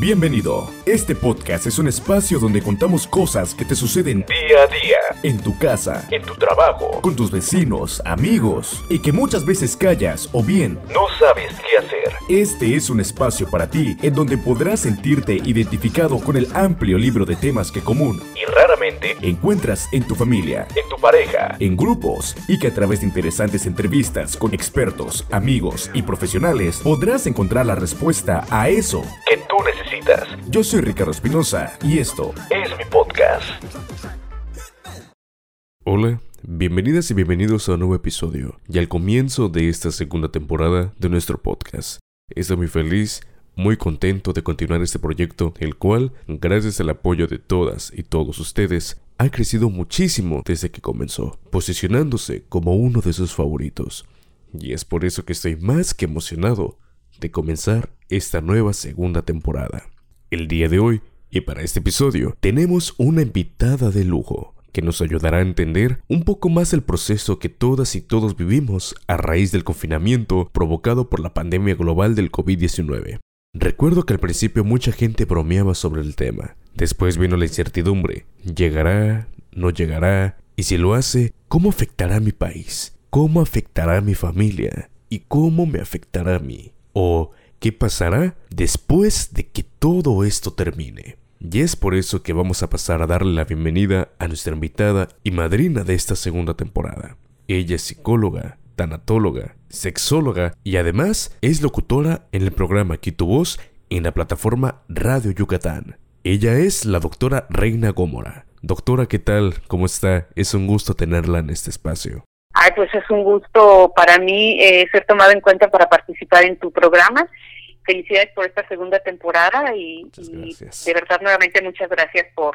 Bienvenido. Este podcast es un espacio donde contamos cosas que te suceden día a día, en tu casa, en tu trabajo, con tus vecinos, amigos, y que muchas veces callas o bien no sabes qué hacer. Este es un espacio para ti en donde podrás sentirte identificado con el amplio libro de temas que común y encuentras en tu familia, en tu pareja, en grupos, y que a través de interesantes entrevistas con expertos, amigos y profesionales podrás encontrar la respuesta a eso que tú necesitas. Yo soy Ricardo Espinosa y esto es mi podcast. Hola, bienvenidas y bienvenidos a un nuevo episodio y al comienzo de esta segunda temporada de nuestro podcast. Estoy muy feliz, muy contento de continuar este proyecto, el cual, gracias al apoyo de todas y todos ustedes, ha crecido muchísimo desde que comenzó, posicionándose como uno de sus favoritos. Y es por eso que estoy más que emocionado de comenzar esta nueva segunda temporada. El día de hoy, y para este episodio, tenemos una invitada de lujo que nos ayudará a entender un poco más el proceso que todas y todos vivimos a raíz del confinamiento provocado por la pandemia global del COVID-19. Recuerdo que al principio mucha gente bromeaba sobre el tema. Después vino la incertidumbre. ¿Llegará? ¿No llegará? Y si lo hace, ¿cómo afectará a mi país? ¿Cómo afectará a mi familia? ¿Y cómo me afectará a mí? ¿O qué pasará después de que todo esto termine? Y es por eso que vamos a pasar a darle la bienvenida a nuestra invitada y madrina de esta segunda temporada. Ella es psicóloga, tanatóloga, sexóloga y además es locutora en el programa Quito Voz en la plataforma Radio Yucatán. Ella es la doctora Reina Gómora. Doctora, ¿qué tal? ¿Cómo está? Es un gusto tenerla en este espacio. Ay, pues es un gusto para mí eh, ser tomado en cuenta para participar en tu programa felicidades por esta segunda temporada y, de verdad nuevamente muchas gracias por,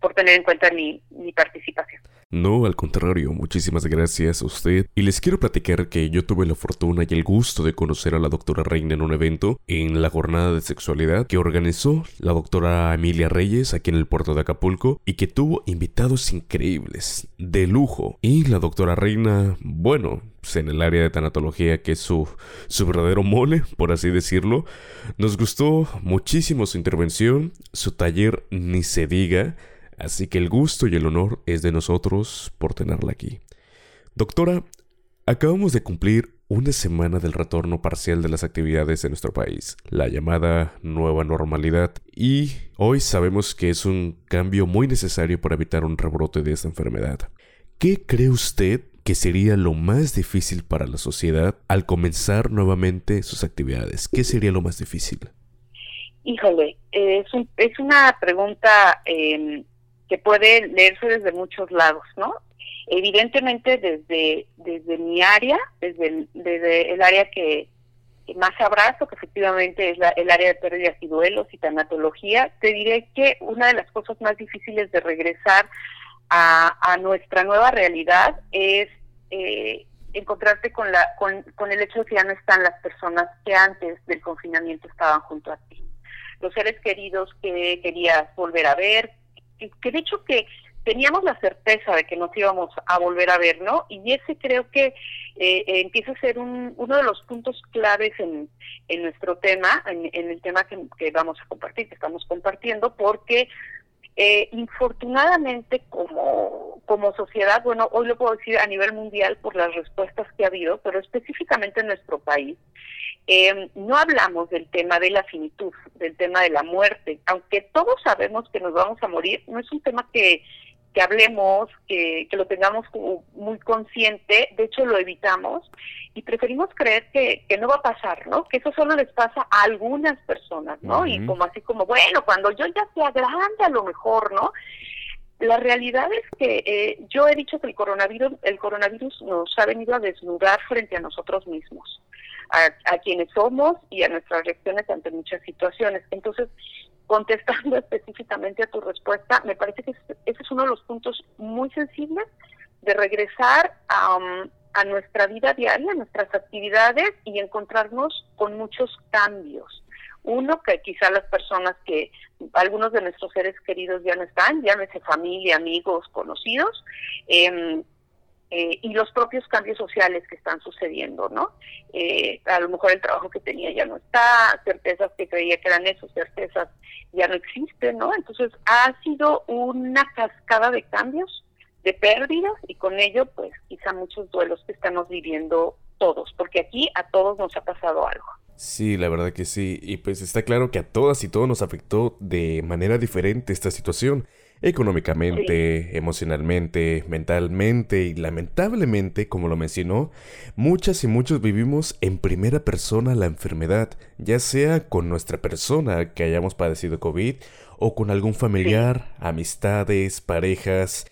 por tener en cuenta mi, participación. No, al contrario, muchísimas gracias a usted. Y les quiero platicar que yo tuve la fortuna y el gusto de conocer a la doctora Reina en un evento en la jornada de sexualidad que organizó la doctora Emilia Reyes aquí en el puerto de Acapulco y que tuvo invitados increíbles, de lujo. Y la doctora Reina, bueno, pues en el área de tanatología que es su, su verdadero mole, por así decirlo, nos gustó muchísimo su intervención, su taller ni se diga. Así que el gusto y el honor es de nosotros por tenerla aquí. Doctora, acabamos de cumplir una semana del retorno parcial de las actividades en nuestro país, la llamada nueva normalidad, y hoy sabemos que es un cambio muy necesario para evitar un rebrote de esta enfermedad. ¿Qué cree usted que sería lo más difícil para la sociedad al comenzar nuevamente sus actividades? ¿Qué sería lo más difícil? Híjole, es, es una pregunta em, que puede leerse desde muchos lados, ¿no? Evidentemente desde, desde mi área, desde el, desde el área que, más abrazo, que efectivamente es el área de pérdidas y duelos y tanatología, te diré que una de las cosas más difíciles de regresar a, a nuestra nueva realidad es eh, encontrarte con, la, con, con el hecho de que ya no están las personas que antes del confinamiento estaban junto a ti. Los seres queridos que querías volver a ver, que de hecho que teníamos la certeza de que nos íbamos a volver a ver, ¿no? Y ese creo que eh, empieza a ser un, uno de los puntos claves en, en nuestro tema, en, el tema que, vamos a compartir, que estamos compartiendo, porque eh, infortunadamente como, como sociedad, bueno, hoy lo puedo decir a nivel mundial por las respuestas que ha habido, pero específicamente en nuestro país, eh, no hablamos del tema de la finitud, del tema de la muerte, aunque todos sabemos que nos vamos a morir, no es un tema que, que hablemos, que, que lo tengamos como muy consciente, de hecho lo evitamos y preferimos creer que, que no va a pasar, ¿no? Que eso solo les pasa a algunas personas, ¿no? Y como así como, bueno, cuando yo ya sea grande a lo mejor, ¿no? La realidad es que eh, yo he dicho que el coronavirus, el coronavirus nos ha venido a desnudar frente a nosotros mismos a, quienes somos y a nuestras reacciones ante muchas situaciones. Entonces, contestando específicamente a tu respuesta, me parece que ese es uno de los puntos muy sensibles de regresar a, um, a nuestra vida diaria, a nuestras actividades y encontrarnos con muchos cambios. Uno, que quizá las personas que, algunos de nuestros seres queridos ya no están, llámese familia, amigos, conocidos, eh, eh, y los propios cambios sociales que están sucediendo, ¿no? Eh, a lo mejor el trabajo que tenía ya no está, certezas que creía que eran eso, certezas ya no existen, ¿no? Entonces ha sido una cascada de cambios, de pérdidas y con ello pues quizá muchos duelos que estamos viviendo todos, porque aquí a todos nos ha pasado algo. Sí, la verdad que sí, y pues está claro que a todas y todos nos afectó de manera diferente esta situación económicamente, emocionalmente, mentalmente y lamentablemente, como lo mencionó, muchas y muchos vivimos en primera persona la enfermedad, ya sea con nuestra persona que hayamos padecido COVID o con algún familiar, amistades, parejas,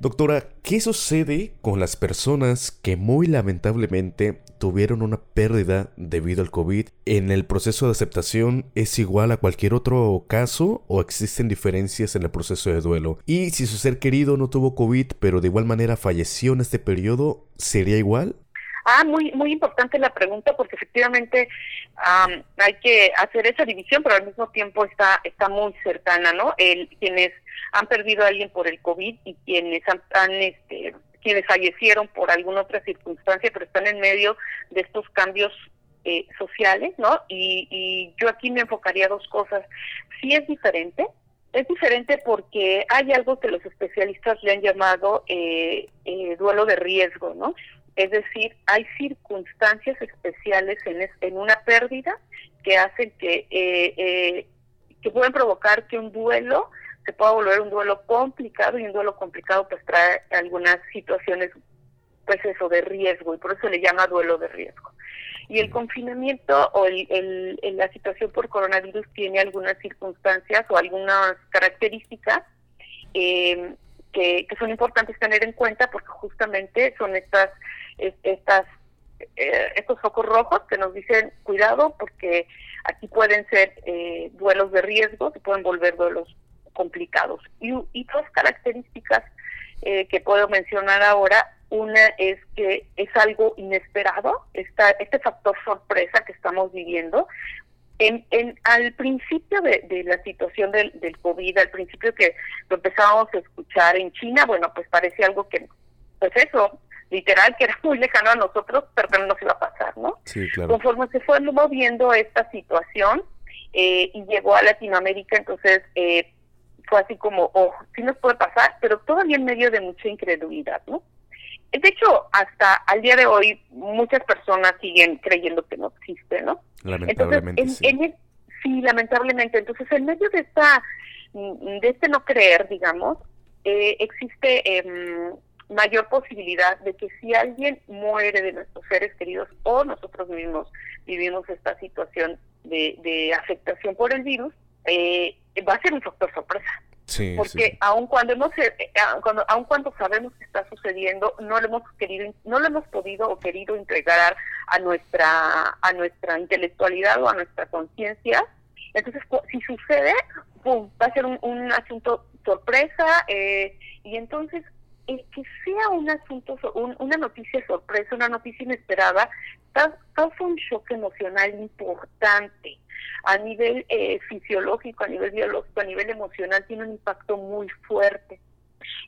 Doctora, ¿qué sucede con las personas que muy lamentablemente tuvieron una pérdida debido al COVID? ¿En el proceso de aceptación es igual a cualquier otro caso o existen diferencias en el proceso de duelo? Y si su ser querido no tuvo COVID pero de igual manera falleció en este periodo, ¿sería igual? Ah, muy muy importante la pregunta porque efectivamente hay que hacer esa división, pero al mismo tiempo está está muy cercana, ¿no? El quienes han perdido a alguien por el COVID y quienes han, este, quienes fallecieron por alguna otra circunstancia, pero están en medio de estos cambios eh, sociales, ¿no? Y, y yo aquí me enfocaría a dos cosas. Sí es diferente, es diferente porque hay algo que los especialistas le han llamado eh, eh, duelo de riesgo, ¿no? Es decir, hay circunstancias especiales en, en una pérdida que hacen que, eh, que pueden provocar que un duelo se puede volver un duelo complicado y un duelo complicado pues trae algunas situaciones pues eso de riesgo y por eso le llama duelo de riesgo. Y el confinamiento o el, la situación por coronavirus tiene algunas circunstancias o algunas características eh, que, son importantes tener en cuenta porque justamente son estas estas eh, estos focos rojos que nos dicen cuidado porque aquí pueden ser eh, duelos de riesgo, se pueden volver duelos complicados. Y, y dos características eh, que puedo mencionar ahora, una es que es algo inesperado, está este factor sorpresa que estamos viviendo. En, en, al principio de, de la situación del, del, COVID, al principio que lo empezábamos a escuchar en China, bueno, pues parecía algo que, pues eso, literal, que era muy lejano a nosotros, pero no nos iba a pasar, ¿no? Sí, claro. Conforme se fue moviendo esta situación eh, y llegó a Latinoamérica, entonces eh, fue así como, oh, sí nos puede pasar, pero todavía en medio de mucha incredulidad, ¿no? De hecho, hasta al día de hoy muchas personas siguen creyendo que no existe, ¿no? Lamentablemente, sí. sí, lamentablemente. Entonces, en medio de esta, de este no creer, digamos, eh, existe eh, mayor posibilidad de que si alguien muere de nuestros seres queridos o nosotros mismos vivimos esta situación de, de afectación por el virus, eh, va a ser un factor sorpresa. Sí, porque aun cuando hemos eh, cuando, aun cuando sabemos que está sucediendo no lo hemos querido no lo hemos podido o querido entregar a nuestra a nuestra intelectualidad o a nuestra conciencia entonces si sucede pum, va a ser un, asunto sorpresa eh, y entonces el que sea un asunto una noticia sorpresa una noticia inesperada causa un shock emocional importante a nivel eh, fisiológico, a nivel biológico, a nivel emocional, tiene un impacto muy fuerte.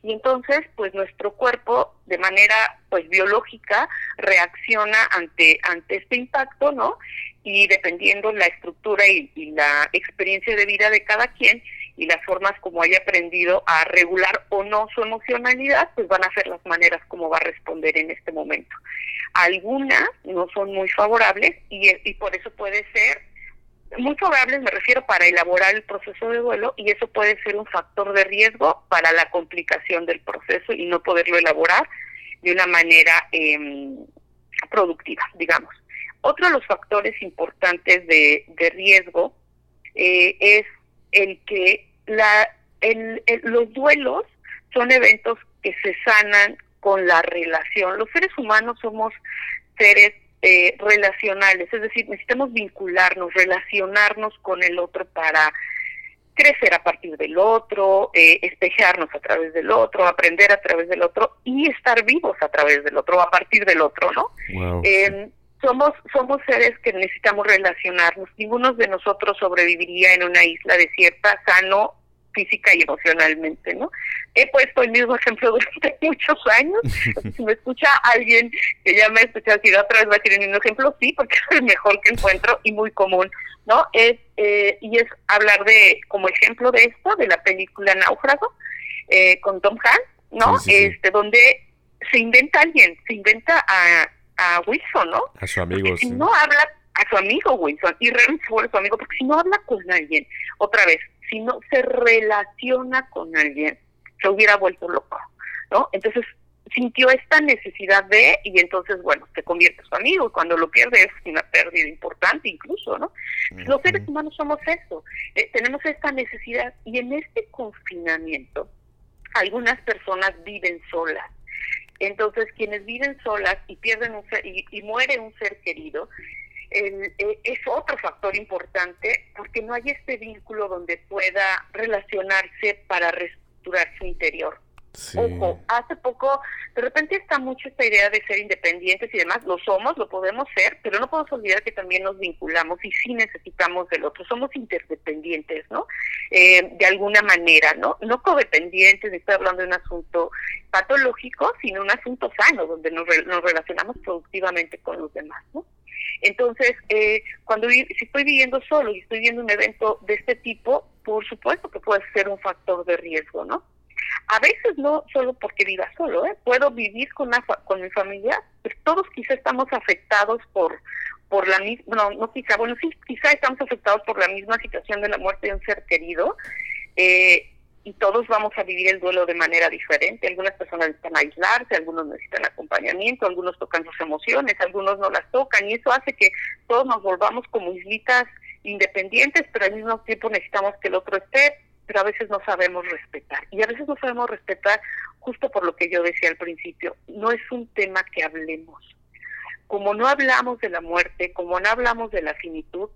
Y entonces, pues nuestro cuerpo, de manera pues biológica, reacciona ante ante este impacto, ¿no? Y dependiendo la estructura y la experiencia de vida de cada quien y las formas como haya aprendido a regular o no su emocionalidad, pues van a ser las maneras como va a responder en este momento. Algunas no son muy favorables y, por eso puede ser muy favorables me refiero para elaborar el proceso de duelo y eso puede ser un factor de riesgo para la complicación del proceso y no poderlo elaborar de una manera eh, productiva, digamos. Otro de los factores importantes de, de riesgo eh, es el que la, el, los duelos son eventos que se sanan con la relación. Los seres humanos somos seres eh, relacionales, es decir, necesitamos vincularnos, relacionarnos con el otro para crecer a partir del otro, eh, espejarnos a través del otro, aprender a través del otro y estar vivos a través del otro, a partir del otro, ¿no? Eh, somos somos seres que necesitamos relacionarnos. Ninguno de nosotros sobreviviría en una isla desierta sano física y emocionalmente, ¿no? He puesto el mismo ejemplo durante muchos años. si me escucha alguien que ya me ha escuchado decir otra vez va a decir el mismo ejemplo, sí, porque es el mejor que encuentro y muy común, ¿no? Es, eh, y es hablar de, como ejemplo de esto, de la película Náufrago, eh, con Tom Hanks, ¿no? este Donde se inventa alguien, se inventa a, a Wilson, ¿no? A su amigo, Si no habla a su amigo Wilson y realmente se vuelve su amigo, porque si no habla con alguien, otra vez, si no se relaciona con alguien, se hubiera vuelto loco, ¿no? Entonces sintió esta necesidad de, y entonces, bueno, se convierte en su amigo, y cuando lo pierde es una pérdida importante incluso, ¿no? Los seres humanos somos eso, eh, tenemos esta necesidad, y en este confinamiento, algunas personas viven solas, entonces, quienes viven solas y pierden un ser, y, muere un ser querido, eh, es otro factor importante porque no hay este vínculo donde pueda relacionarse para reestructurar su interior. Ojo, hace poco, de repente está mucho esta idea de ser independientes y demás, lo somos, lo podemos ser, pero no podemos olvidar que también nos vinculamos y sí necesitamos del otro, somos interdependientes, ¿no? Eh, de alguna manera, ¿no? No codependientes, estoy hablando de un asunto patológico, sino un asunto sano, donde nos, nos relacionamos productivamente con los demás, ¿no? Entonces, eh, cuando si estoy viviendo solo y estoy viendo un evento de este tipo, por supuesto que puede ser un factor de riesgo, ¿no? A veces no solo porque viva solo, ¿eh? puedo vivir con, con mi familia, pues todos quizá estamos afectados por por la misma, no, no quizá, bueno, sí, quizá estamos afectados por la misma situación de la muerte de un ser querido, eh, y todos vamos a vivir el duelo de manera diferente. Algunas personas necesitan aislarse, algunos necesitan acompañamiento, algunos tocan sus emociones, algunos no las tocan, y eso hace que todos nos volvamos como islitas independientes, pero al mismo tiempo necesitamos que el otro esté pero a veces no sabemos respetar. Y a veces no sabemos respetar justo por lo que yo decía al principio, no es un tema que hablemos. Como no hablamos de la muerte, como no hablamos de la finitud,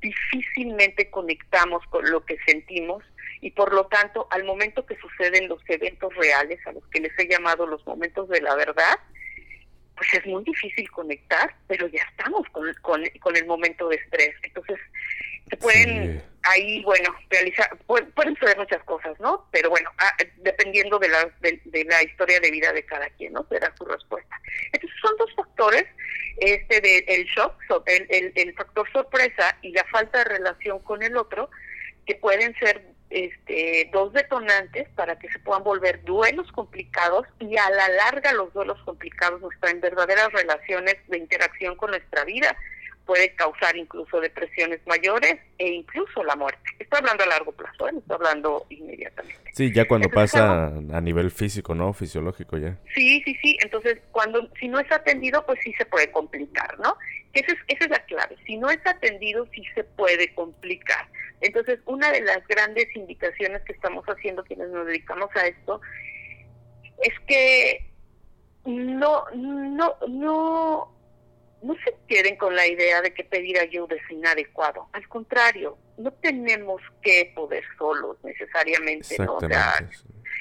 difícilmente conectamos con lo que sentimos y por lo tanto al momento que suceden los eventos reales, a los que les he llamado los momentos de la verdad, pues es muy difícil conectar, pero ya estamos con, con, el momento de estrés. Entonces, se pueden ahí, bueno, realizar, pueden, pueden suceder muchas cosas, ¿no? Pero bueno, ah, dependiendo de la, de, la historia de vida de cada quien, ¿no? Será su respuesta. Entonces, son dos factores, este de el shock, el, el, el factor sorpresa y la falta de relación con el otro, que pueden ser este, dos detonantes para que se puedan volver duelos complicados y a la larga los duelos complicados nos traen verdaderas relaciones de interacción con nuestra vida. Puede causar incluso depresiones mayores e incluso la muerte. Estoy hablando a largo plazo, ¿eh? no estoy hablando inmediatamente. Sí, ya cuando pasa a nivel físico, ¿no? Fisiológico ya. Sí, sí, sí. Entonces, cuando si no es atendido, pues sí se puede complicar, ¿no? Esa es, esa es la clave. Si no es atendido, sí se puede complicar. Entonces, una de las grandes indicaciones que estamos haciendo quienes nos dedicamos a esto es que no, no, no, no se queden con la idea de que pedir ayuda es inadecuado. Al contrario, no tenemos que poder solos necesariamente, ¿no?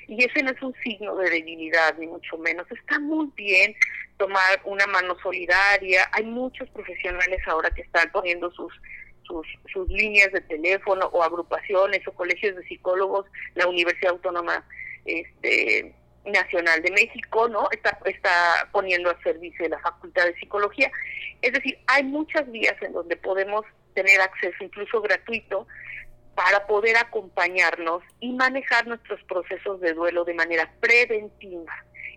y ese no es un signo de debilidad, ni mucho menos. Está muy bien tomar una mano solidaria. Hay muchos profesionales ahora que están poniendo sus sus, sus líneas de teléfono o agrupaciones o colegios de psicólogos, la Universidad Autónoma este, Nacional de México, ¿no? Está, está poniendo a servicio de la Facultad de Psicología. Es decir, hay muchas vías en donde podemos tener acceso, incluso gratuito, para poder acompañarnos y manejar nuestros procesos de duelo de manera preventiva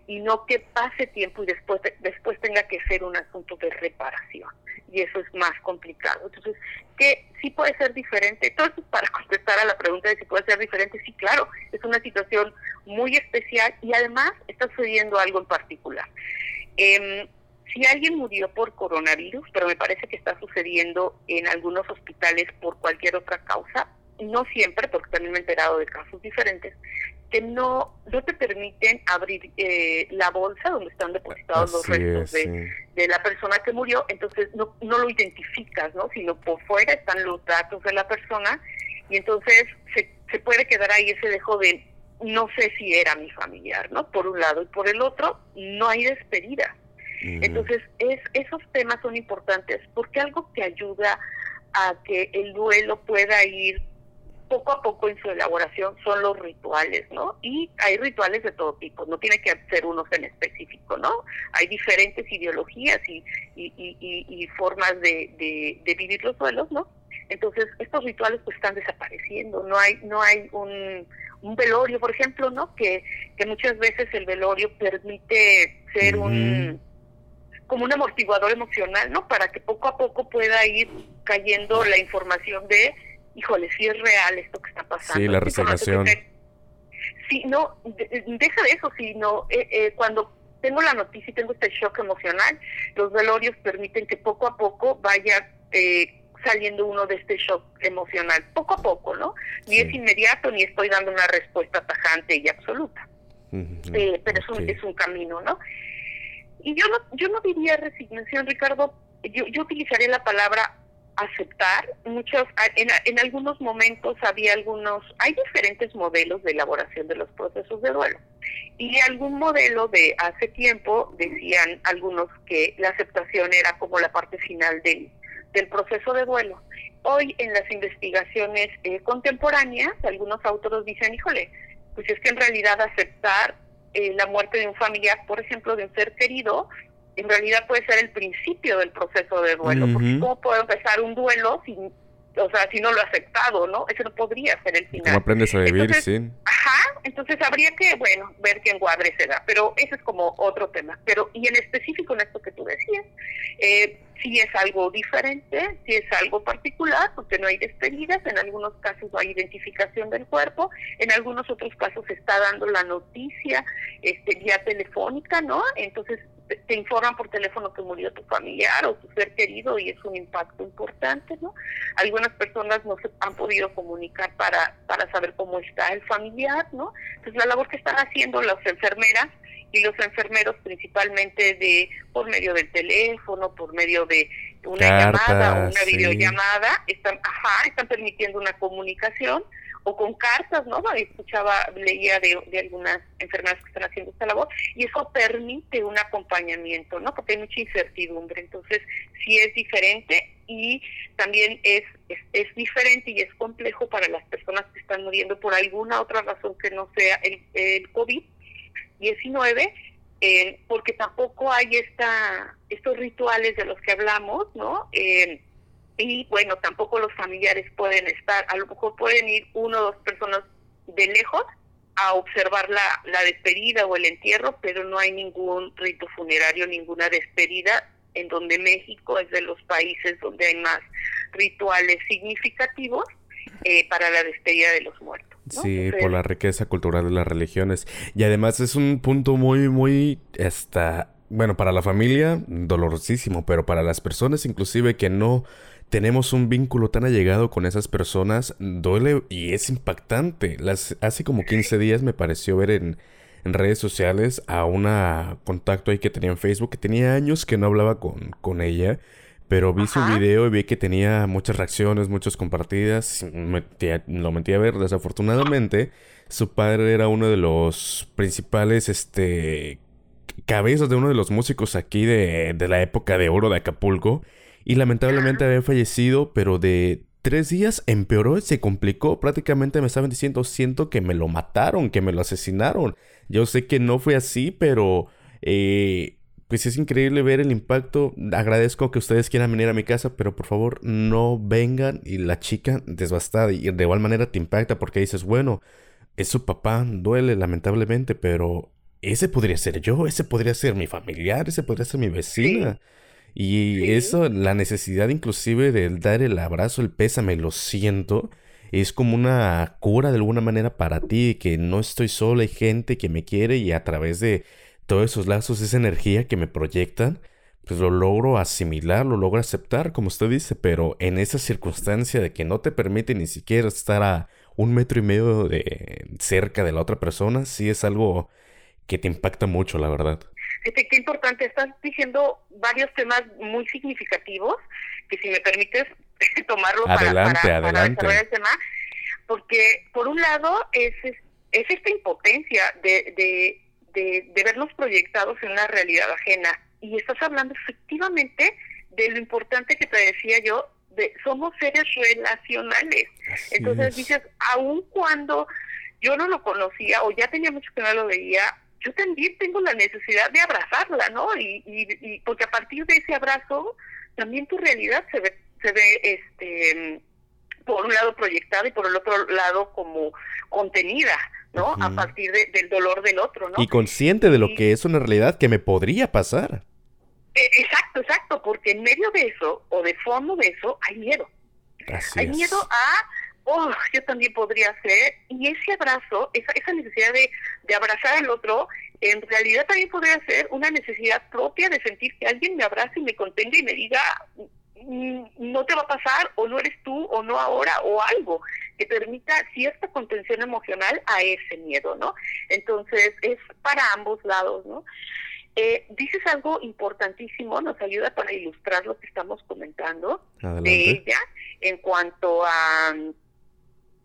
y no que pase tiempo y después después tenga que ser un asunto de reparación y eso es más complicado. Entonces, que sí puede ser diferente. Entonces, para contestar a la pregunta de si puede ser diferente, sí, claro, es una situación muy especial y además está sucediendo algo en particular. Eh, si alguien murió por coronavirus, pero me parece que está sucediendo en algunos hospitales por cualquier otra causa, no siempre, porque también me he enterado de casos diferentes, que no, no te permiten abrir eh, la bolsa donde están depositados los restos de, de, la persona que murió, entonces no, no lo identificas, ¿no? sino por fuera están los datos de la persona y entonces se, se puede quedar ahí ese dejo de no sé si era mi familiar, ¿no? Por un lado y por el otro no hay despedida. Entonces es, esos temas son importantes porque algo que ayuda a que el duelo pueda ir poco a poco en su elaboración son los rituales, ¿no? Y hay rituales de todo tipo, no tiene que ser unos en específico, ¿no? Hay diferentes ideologías y, y, formas de, de, vivir los duelos, ¿no? Entonces, estos rituales pues están desapareciendo, no hay, no hay un, un velorio, por ejemplo, ¿no? Que, que muchas veces el velorio permite ser un como un amortiguador emocional, ¿no? Para que poco a poco pueda ir cayendo la información de, híjole, si es real esto que está pasando. Sí, la resignación. Sí, no, deja de eso, sino eh, eh, cuando tengo la noticia y tengo este shock emocional, los velorios permiten que poco a poco vaya eh, saliendo uno de este shock emocional, poco a poco, ¿no? Ni es inmediato, ni estoy dando una respuesta tajante y absoluta. Eh, pero es, un, es un camino, ¿no? Y yo no, yo no diría resignación, Ricardo, yo, yo utilizaría la palabra aceptar. Muchos, en, algunos momentos había algunos, hay diferentes modelos de elaboración de los procesos de duelo. Y algún modelo de hace tiempo decían algunos que la aceptación era como la parte final del, del proceso de duelo. Hoy en las investigaciones eh, contemporáneas, algunos autores dicen, híjole, pues es que en realidad aceptar eh, la muerte de un familiar, por ejemplo, de un ser querido, en realidad puede ser el principio del proceso de duelo, porque ¿cómo puedo empezar un duelo sin, o sea, si no lo he aceptado, ¿no? Eso no podría ser el final. ¿Cómo aprendes a vivir sin? Ajá, entonces habría que, bueno, ver qué encuadre se da, pero ese es como otro tema. Pero, y en específico en esto que tú decías, eh, si es algo diferente, si es algo particular, porque no hay despedidas, en algunos casos no hay identificación del cuerpo, en algunos otros casos se está dando la noticia este, vía telefónica, ¿no? Entonces te informan por teléfono que murió tu familiar o tu ser querido y es un impacto importante, ¿no? Algunas personas no se han podido comunicar para, para saber cómo está el familiar, ¿no? Entonces la labor que están haciendo las enfermeras y los enfermeros principalmente de por medio del teléfono, por medio de una llamada o una videollamada, están, ajá, están permitiendo una comunicación o con cartas, ¿no? Escuchaba, leía de, de algunas enfermeras que están haciendo esta labor y eso permite un acompañamiento, ¿no? Porque hay mucha incertidumbre, entonces sí es diferente y también es, es, es diferente y es complejo para las personas que están muriendo por alguna otra razón que no sea el, el COVID 19, eh, porque tampoco hay esta, estos rituales de los que hablamos, ¿no? Eh, y bueno, tampoco los familiares pueden estar, a lo mejor pueden ir uno o dos personas de lejos a observar la, la despedida o el entierro, pero no hay ningún rito funerario, ninguna despedida, en donde México es de los países donde hay más rituales significativos eh, para la despedida de los muertos. Sí, por la riqueza cultural de las religiones. Y además es un punto muy, muy, hasta, bueno, para la familia, dolorosísimo, pero para las personas inclusive que no tenemos un vínculo tan allegado con esas personas, duele y es impactante. Las, hace como 15 días me pareció ver en, en redes sociales a una contacto ahí que tenía en Facebook, que tenía años que no hablaba con, con ella. Pero vi su video y vi que tenía muchas reacciones, muchas compartidas. lo metí a ver. Desafortunadamente, su padre era uno de los principales, este, cabezas de uno de los músicos aquí de, de la época de oro de Acapulco. Y lamentablemente había fallecido, pero de tres días empeoró, se complicó. Prácticamente me estaban diciendo, siento que me lo mataron, que me lo asesinaron. Yo sé que no fue así, pero eh, pues es increíble ver el impacto. Agradezco que ustedes quieran venir a mi casa, pero por favor no vengan y la chica desbastada y de igual manera te impacta porque dices, bueno, es su papá, duele lamentablemente, pero ese podría ser yo, ese podría ser mi familiar, ese podría ser mi vecina. Y eso, la necesidad inclusive de dar el abrazo, el pésame, lo siento, es como una cura de alguna manera para ti, que no estoy sola, hay gente que me quiere y a través de todos esos lazos, esa energía que me proyectan, pues lo logro asimilar, lo logro aceptar, como usted dice, pero en esa circunstancia de que no te permite ni siquiera estar a un metro y medio de cerca de la otra persona, sí es algo que te impacta mucho, la verdad. Este, qué importante, estás diciendo varios temas muy significativos, que si me permites tomarlo adelante, para, para, adelante. el tema, porque por un lado es, es, esta impotencia de, de de, vernos proyectados en una realidad ajena. Y estás hablando efectivamente de lo importante que te decía yo de, somos seres relacionales. Entonces dices, aun cuando yo no lo conocía o ya tenía mucho que no lo veía, yo también tengo la necesidad de abrazarla, ¿no? Y, y, porque a partir de ese abrazo, también tu realidad se ve, se ve este por un lado proyectada y por el otro lado como contenida, ¿no? A partir del dolor del otro, ¿no? Y consciente de lo que es una realidad que me podría pasar. E, exacto, exacto, porque en medio de eso o de fondo de eso hay miedo. hay miedo a oh, yo también podría ser, y ese abrazo, esa, esa necesidad de, de abrazar al otro, en realidad también podría ser una necesidad propia de sentir que alguien me abrace y me contenga y me diga, mm, no te va a pasar, o no eres tú, o no ahora, o algo que permita cierta contención emocional a ese miedo, ¿no? Entonces, es para ambos lados, ¿no? Eh, dices algo importantísimo, nos ayuda para ilustrar lo que estamos comentando de ella en cuanto a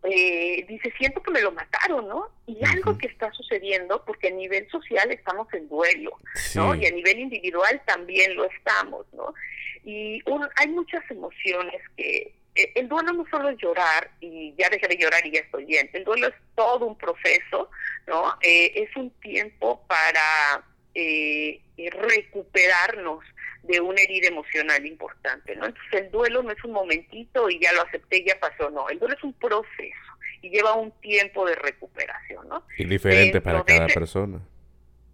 eh, dice, siento que me lo mataron, ¿no? Y algo que está sucediendo, porque a nivel social estamos en duelo, ¿no? Y a nivel individual también lo estamos, ¿no? Y hay muchas emociones que... Eh, el duelo no solo es llorar y ya dejé de llorar y ya estoy bien. El duelo es todo un proceso, ¿no? Eh, es un tiempo para recuperarnos de una herida emocional importante, ¿no? Entonces el duelo no es un momentito y ya lo acepté, ya pasó, no, el duelo es un proceso y lleva un tiempo de recuperación, ¿no? Y diferente para cada persona.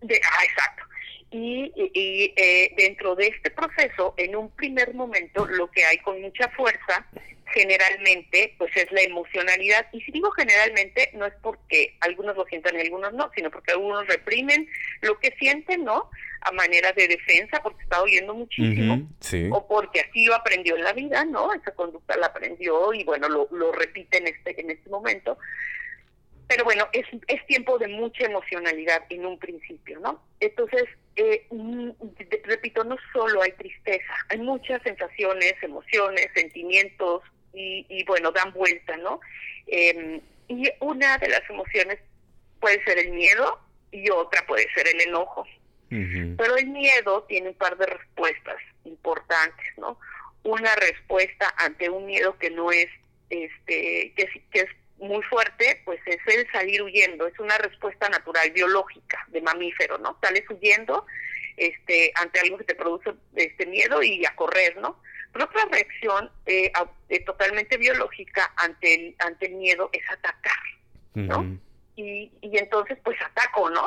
De, ah, exacto. Y, y eh, dentro de este proceso, en un primer momento, lo que hay con mucha fuerza generalmente pues es la emocionalidad y si digo generalmente no es porque algunos lo sientan y algunos no sino porque algunos reprimen lo que sienten no a manera de defensa porque está oyendo muchísimo o porque así lo aprendió en la vida no esa conducta la aprendió y bueno lo, lo repite en este en este momento pero bueno es, es tiempo de mucha emocionalidad en un principio no entonces eh, repito, no solo hay tristeza, hay muchas sensaciones, emociones, sentimientos, y, bueno, dan vuelta, ¿no? Em, y una de las emociones puede ser el miedo y otra puede ser el enojo. Pero el miedo tiene un par de respuestas importantes, ¿no? Una respuesta ante un miedo que no es, este, que, que es muy fuerte, pues es el salir huyendo, es una respuesta natural, biológica, de mamífero, ¿no? Sales huyendo este, ante algo que te produce este miedo y a correr, ¿no? Pero otra reacción eh, eh, totalmente biológica ante el, ante el miedo es atacar, ¿no? y, y entonces pues ataco, ¿no?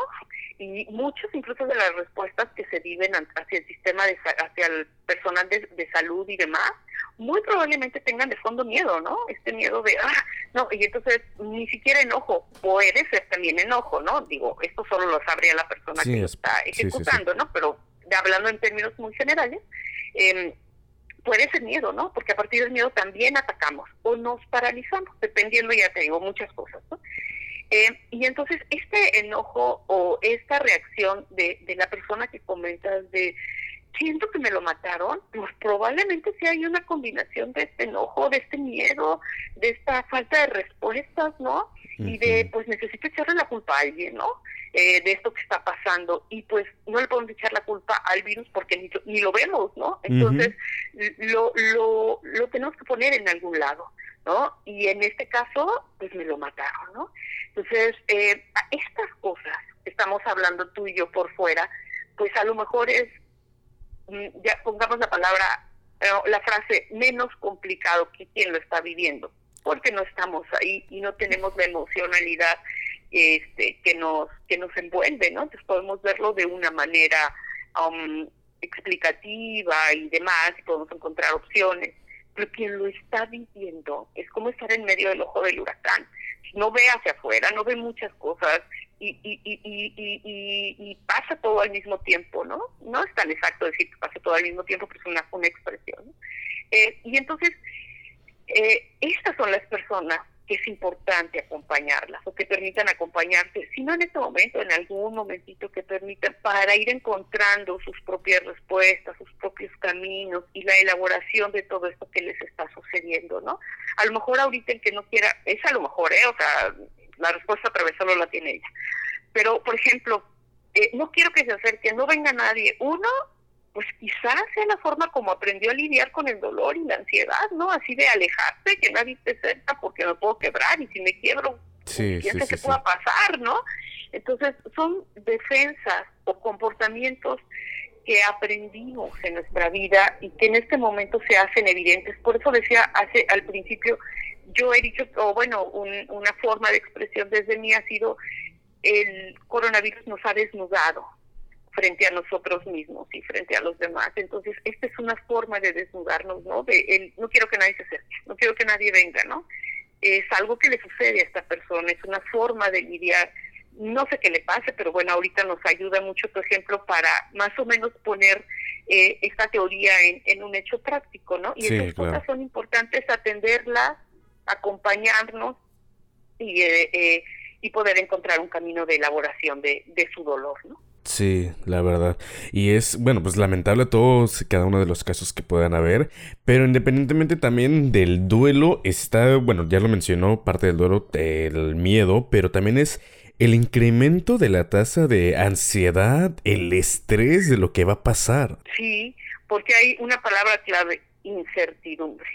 Y muchas incluso de las respuestas que se viven hacia el sistema, de, hacia el personal de, de salud y demás, muy probablemente tengan de fondo miedo, ¿no? Este miedo de, ah, no, y entonces ni siquiera enojo, puede ser también enojo, ¿no? Digo, esto solo lo sabría la persona que lo está ejecutando, ¿no? Pero hablando en términos muy generales, eh, puede ser miedo, ¿no? Porque a partir del miedo también atacamos o nos paralizamos, dependiendo, ya te digo, muchas cosas, ¿no? Eh, y entonces este enojo o esta reacción de, de la persona que comentas de siento que me lo mataron, pues probablemente sí hay una combinación de este enojo, de este miedo, de esta falta de respuestas, ¿no? Y de, pues necesito echarle la culpa a alguien, ¿no? Eh, de esto que está pasando y pues no le podemos echar la culpa al virus porque ni, ni lo vemos, ¿no? Entonces lo, lo, lo tenemos que poner en algún lado, ¿no? Y en este caso, pues me lo mataron, ¿no? Entonces, eh, estas cosas, estamos hablando tú y yo por fuera, pues a lo mejor es, mm, ya pongamos la palabra, eh, la frase menos complicado que quien lo está viviendo, porque no estamos ahí y no tenemos la emocionalidad este, que nos que nos envuelve, ¿no? Entonces podemos verlo de una manera um, explicativa y demás, podemos encontrar opciones, pero quien lo está viviendo es como estar en medio del ojo del huracán. No ve hacia afuera, no ve muchas cosas y, y, pasa todo al mismo tiempo, ¿no? No es tan exacto decir que pasa todo al mismo tiempo, pero es una, una expresión. Eh, y entonces, eh, estas son las personas es importante acompañarlas o que permitan acompañarte, si no en este momento, en algún momentito que permitan para ir encontrando sus propias respuestas, sus propios caminos y la elaboración de todo esto que les está sucediendo, ¿no? A lo mejor ahorita el que no quiera, es a lo mejor, ¿eh? O sea, la respuesta a través solo la tiene ella. Pero, por ejemplo, eh, no quiero que se acerque, no venga nadie. Uno, pues quizás sea la forma como aprendió a lidiar con el dolor y la ansiedad, ¿no? Así de alejarse, que nadie esté cerca porque me puedo quebrar y si me quiebro, sí, pues, que pueda pasar, ¿no? Entonces, son defensas o comportamientos que aprendimos en nuestra vida y que en este momento se hacen evidentes. Por eso decía hace al principio, yo he dicho, o bueno, una forma de expresión desde mí ha sido el coronavirus nos ha desnudado frente a nosotros mismos y frente a los demás. Entonces, esta es una forma de desnudarnos, ¿no? De el, no quiero que nadie se acerque, no quiero que nadie venga, ¿no? Es algo que le sucede a esta persona, es una forma de lidiar no sé qué le pase, pero bueno, ahorita nos ayuda mucho, por ejemplo, para más o menos poner eh, esta teoría en, un hecho práctico, ¿no? Y esas cosas son importantes atenderlas, acompañarnos y, eh, eh, y poder encontrar un camino de elaboración de, de su dolor, ¿no? Sí, la verdad. Y es, bueno, pues lamentable todos, cada uno de los casos que puedan haber, pero independientemente también del duelo está, bueno, ya lo mencionó, parte del duelo, el miedo, pero también es el incremento de la tasa de ansiedad, el estrés de lo que va a pasar. Sí, porque hay una palabra clave, incertidumbre.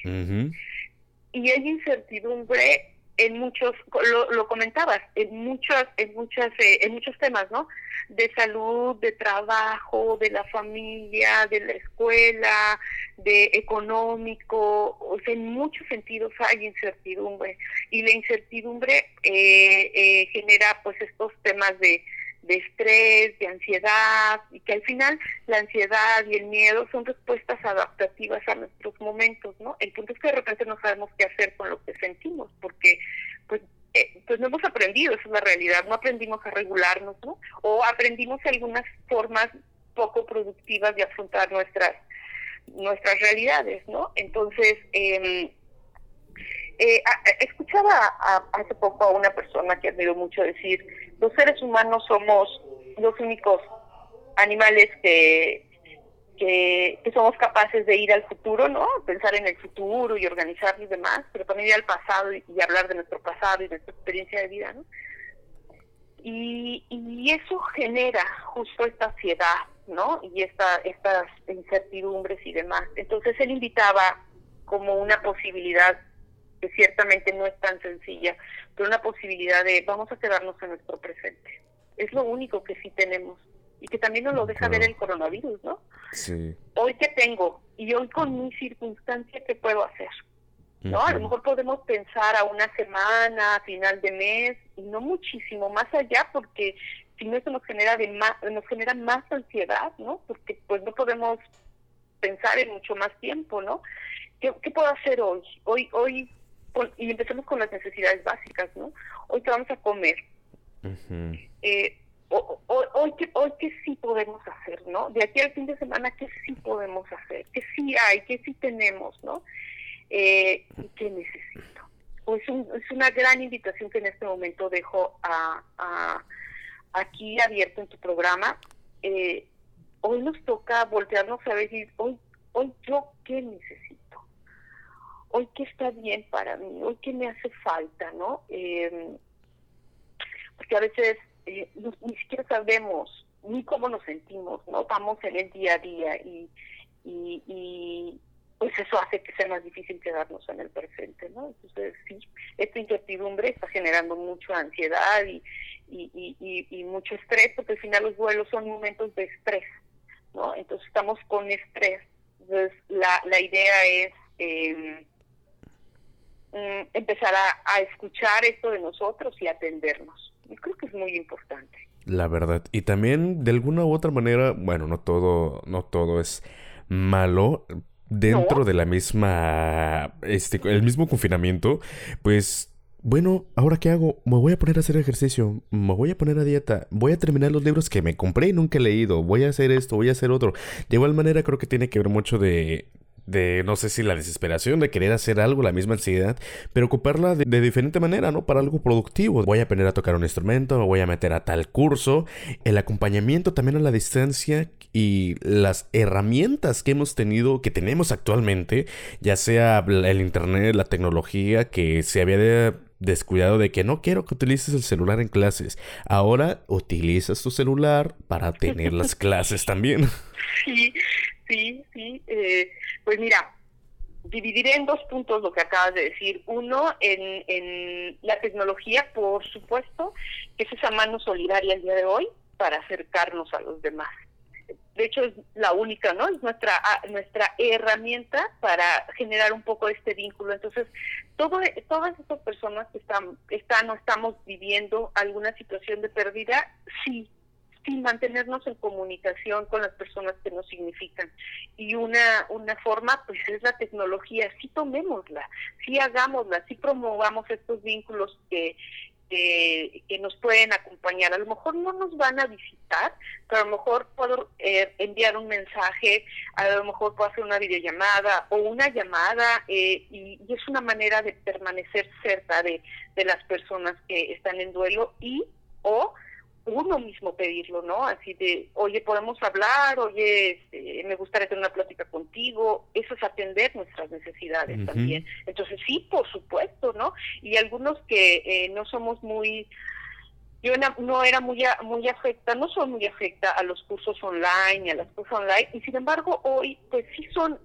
Y hay incertidumbre en muchos, lo, lo comentabas, en muchas, en muchas, eh, en muchos temas, ¿no? De salud, de trabajo, de la familia, de la escuela, de económico, o sea, en muchos sentidos hay incertidumbre y la incertidumbre eh, eh, genera, pues, estos temas de de estrés, de ansiedad, y que al final la ansiedad y el miedo son respuestas adaptativas a nuestros momentos, ¿no? El punto es que de repente no sabemos qué hacer con lo que sentimos, porque pues eh, pues no hemos aprendido, esa es la realidad, no aprendimos a regularnos, ¿no? O aprendimos algunas formas poco productivas de afrontar nuestras nuestras realidades, ¿no? Entonces, eh, eh, escuchaba hace poco a una persona que admiro mucho decir, los seres humanos somos los únicos animales que, que, somos capaces de ir al futuro, ¿no? Pensar en el futuro y organizar y demás, pero también ir al pasado y, hablar de nuestro pasado y de nuestra experiencia de vida, ¿no? Y, y eso genera justo esta ansiedad, ¿no? Y esta, estas incertidumbres y demás. Entonces él invitaba como una posibilidad que ciertamente no es tan sencilla, pero una posibilidad de vamos a quedarnos en nuestro presente. Es lo único que sí tenemos y que también nos lo deja ver el coronavirus, ¿no? Sí. Hoy que tengo y hoy con mi circunstancia, ¿qué puedo hacer? ¿No? A lo mejor podemos pensar a una semana, a final de mes, y no muchísimo más allá, porque si no eso nos genera de más, nos genera más ansiedad, ¿no? Porque pues no podemos pensar en mucho más tiempo, ¿no? ¿Qué, qué puedo hacer hoy? Hoy, hoy y empecemos con las necesidades básicas, ¿no? Hoy que vamos a comer. eh, hoy, que, hoy que sí podemos hacer, ¿no? De aquí al fin de semana, ¿qué sí podemos hacer? ¿Qué sí hay? ¿Qué sí tenemos, no? Eh, ¿Qué necesito? Pues es una gran invitación que en este momento dejo a, a aquí abierto en tu programa. Eh, hoy nos toca voltearnos a y hoy, hoy yo qué necesito hoy qué está bien para mí, hoy qué me hace falta, ¿no? Eh, porque a veces eh, ni siquiera sabemos ni cómo nos sentimos, ¿no? Vamos en el día a día y, y, pues eso hace que sea más difícil quedarnos en el presente, ¿no? Entonces, sí, esta incertidumbre está generando mucha ansiedad y, y, y, mucho estrés, porque al final los vuelos son momentos de estrés, ¿no? Entonces estamos con estrés. Entonces, la, la idea es... Eh, Mm, empezar a, escuchar esto de nosotros y atendernos. Yo creo que es muy importante. La verdad. Y también, de alguna u otra manera, bueno, no todo, no todo es malo. Dentro de la misma, este, el mismo confinamiento, pues bueno, ¿ahora qué hago? Me voy a poner a hacer ejercicio, me voy a poner a dieta, voy a terminar los libros que me compré y nunca he leído, voy a hacer esto, voy a hacer otro. De igual manera creo que tiene que ver mucho de de no sé si la desesperación de querer hacer algo, la misma ansiedad, pero ocuparla de, diferente manera, ¿no? Para algo productivo. Voy a aprender a tocar un instrumento, me voy a meter a tal curso, el acompañamiento también a la distancia y las herramientas que hemos tenido, que tenemos actualmente, ya sea el internet, la tecnología, que se había descuidado de que no quiero que utilices el celular en clases. Ahora utilizas tu celular para tener las clases también. Sí, sí, sí. Eh, pues mira, dividiré en dos puntos lo que acabas de decir. Uno, en, en la tecnología, por supuesto, que es esa mano solidaria el día de hoy para acercarnos a los demás. De hecho, es la única, ¿no? Es nuestra nuestra herramienta para generar un poco este vínculo. Entonces, todo, todas esas personas que están, están o estamos viviendo alguna situación de pérdida, sí, sin mantenernos en comunicación con las personas que nos significan. Y una, una forma, pues es la tecnología, sí tomémosla, sí hagámosla, sí promovamos estos vínculos que, que, nos pueden acompañar. A lo mejor no nos van a visitar, pero a lo mejor puedo eh, enviar un mensaje, a lo mejor puedo hacer una videollamada o una llamada eh, y, y, es una manera de permanecer cerca de, de las personas que están en duelo y o uno mismo pedirlo, ¿no? Así de, oye, podemos hablar, oye, este, me gustaría tener una plática contigo. Eso es atender nuestras necesidades también. Entonces, sí, por supuesto, ¿no? Y algunos que eh, no somos muy, yo no era muy muy afecta, no soy muy afecta a los cursos online a las cosas online, y sin embargo hoy, pues sí son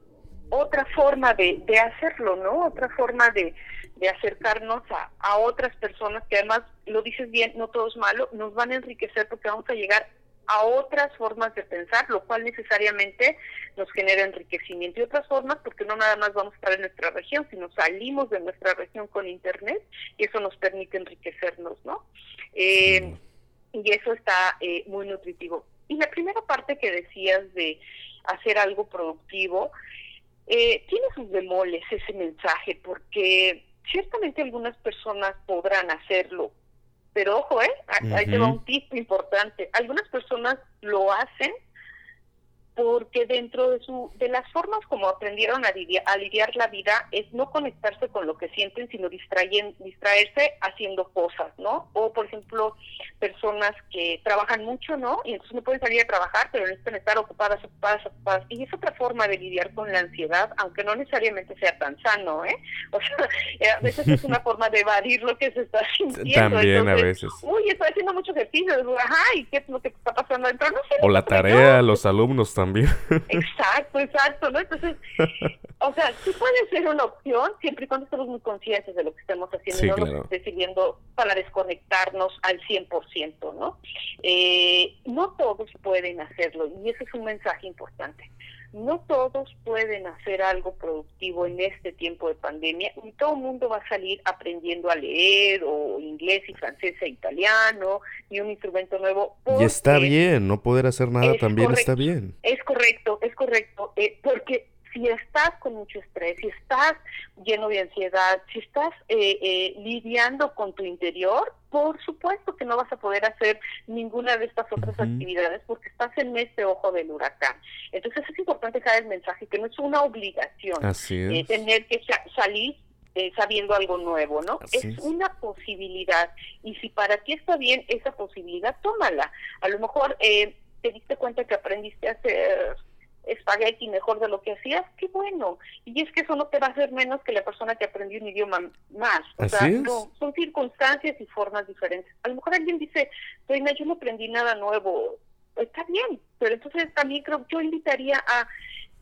otra forma de, de hacerlo, ¿no? Otra forma de, de acercarnos a, a otras personas que además, lo dices bien, no todo es malo, nos van a enriquecer porque vamos a llegar a otras formas de pensar, lo cual necesariamente nos genera enriquecimiento y otras formas porque no nada más vamos a estar en nuestra región, sino salimos de nuestra región con Internet y eso nos permite enriquecernos, ¿no? Eh, y eso está eh, muy nutritivo. Y la primera parte que decías de hacer algo productivo, eh, tiene sus demoles ese mensaje porque ciertamente algunas personas podrán hacerlo, pero ojo, ¿eh? Ahí te va un tip importante. Algunas personas lo hacen porque dentro de su de las formas como aprendieron a lidiar, a lidiar la vida es no conectarse con lo que sienten sino distraerse haciendo cosas no o por ejemplo personas que trabajan mucho no y entonces no pueden salir a trabajar pero necesitan estar ocupadas ocupadas ocupadas. Y es otra forma de lidiar con la ansiedad aunque no necesariamente sea tan sano eh o sea eh, a veces es una forma de evadir lo que se está sintiendo. También a veces. uy estoy haciendo mucho ejercicio ajá y qué es lo que está pasando dentro no sé o la tarea los alumnos también Exacto, exacto, ¿no? Entonces, o sea, sí puede ser una opción siempre y cuando estemos muy conscientes de lo que estamos haciendo y no nos esté sirviendo para desconectarnos al 100%, ¿no? Eh, no todos pueden hacerlo y ese es un mensaje importante no todos pueden hacer algo productivo en este tiempo de pandemia y todo el mundo va a salir aprendiendo a leer o inglés y francés e italiano y un instrumento nuevo. Y está bien, no poder hacer nada también está bien. Es correcto, es correcto, eh, porque si estás con mucho estrés, si estás lleno de ansiedad, si estás eh, eh, lidiando con tu interior, por supuesto que no vas a poder hacer ninguna de estas otras actividades porque estás en este ojo del huracán. Entonces es importante dejar el mensaje que no es una obligación eh, tener que salir sabiendo algo nuevo, ¿no? es, una posibilidad y si para ti está bien esa posibilidad, tómala. A lo mejor te diste cuenta que aprendiste a hacer espagueti mejor de lo que hacías, qué bueno. Y es que eso no te va a hacer menos que la persona que aprendió un idioma más. O sea, no, son circunstancias y formas diferentes. A lo mejor alguien dice, Reina, yo no aprendí nada nuevo. Está bien, pero entonces también creo yo invitaría a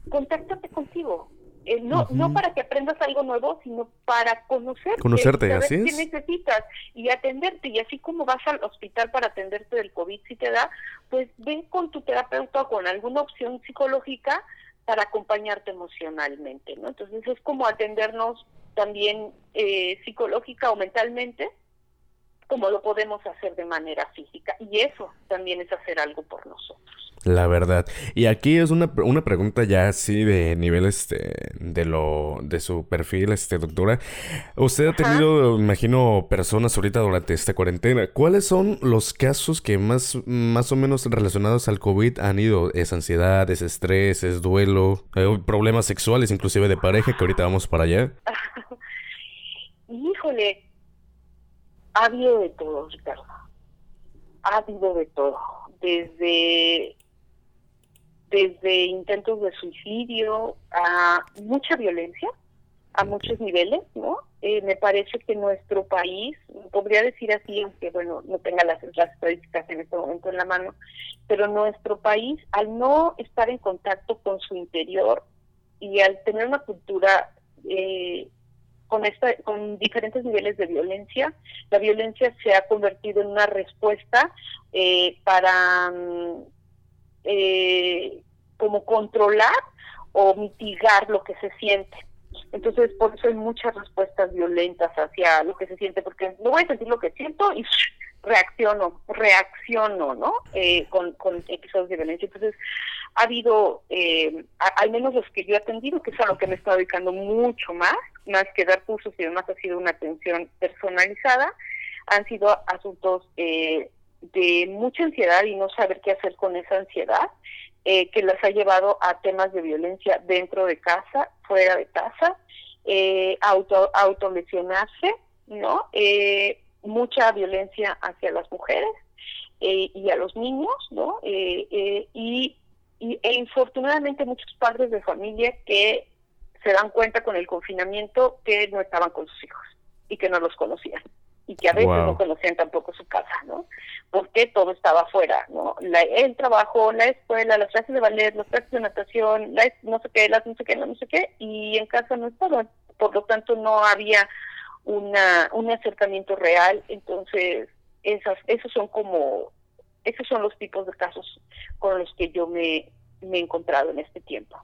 contáctate contigo. Eh, no, no para que aprendas algo nuevo, sino para conocerte, conocerte así qué necesitas y atenderte. Y así como vas al hospital para atenderte del COVID si te da, pues ven con tu terapeuta o con alguna opción psicológica para acompañarte emocionalmente, ¿no? Entonces es como atendernos también eh, psicológica o mentalmente, como lo podemos hacer de manera física. Y eso también es hacer algo por nosotros. La verdad. Y aquí es una, una pregunta ya así de nivel este de lo de su perfil, este doctora. Usted ha tenido, imagino, personas ahorita durante esta cuarentena. ¿Cuáles son los casos que más más o menos relacionados al COVID han ido? Es ansiedad, es estrés, es duelo, eh, problemas sexuales, inclusive de pareja, que ahorita vamos para allá. Híjole, ha habido de todo, Ricardo. Ha habido de todo. Desde desde intentos de suicidio a mucha violencia, a muchos niveles, ¿no? eh, me parece que nuestro país, podría decir así, aunque bueno, no tenga las, las estadísticas en este momento en la mano, pero nuestro país, al no estar en contacto con su interior y al tener una cultura eh, con, esta, con diferentes niveles de violencia, la violencia se ha convertido en una respuesta eh, para mm, como controlar o mitigar lo que se siente. Entonces, por eso hay muchas respuestas violentas hacia lo que se siente, porque no voy a sentir lo que siento y reacciono, reacciono, ¿no? Eh, con, con episodios de violencia. Entonces, ha habido, eh, al menos los que yo he atendido, que es a lo que me estado dedicando mucho más, más que dar cursos y demás, ha sido una atención personalizada, han sido asuntos eh, de mucha ansiedad y no saber qué hacer con esa ansiedad, eh, que las ha llevado a temas de violencia dentro de casa, fuera de casa, eh, auto autolesionarse, ¿no? Eh, mucha violencia hacia las mujeres eh, y a los niños, ¿no? y, y e infortunadamente muchos padres de familia que se dan cuenta con el confinamiento que no estaban con sus hijos y que no los conocían y que a veces no conocían tampoco su casa, ¿no? Porque todo estaba afuera, ¿no? La, el trabajo, la escuela, las clases de ballet, las clases de natación, la, no sé qué, las no sé qué, no sé qué, y en casa no estaba. Por lo tanto, no había una un acercamiento real. Entonces, esas esos son como, esos son los tipos de casos con los que yo me, me he encontrado en este tiempo.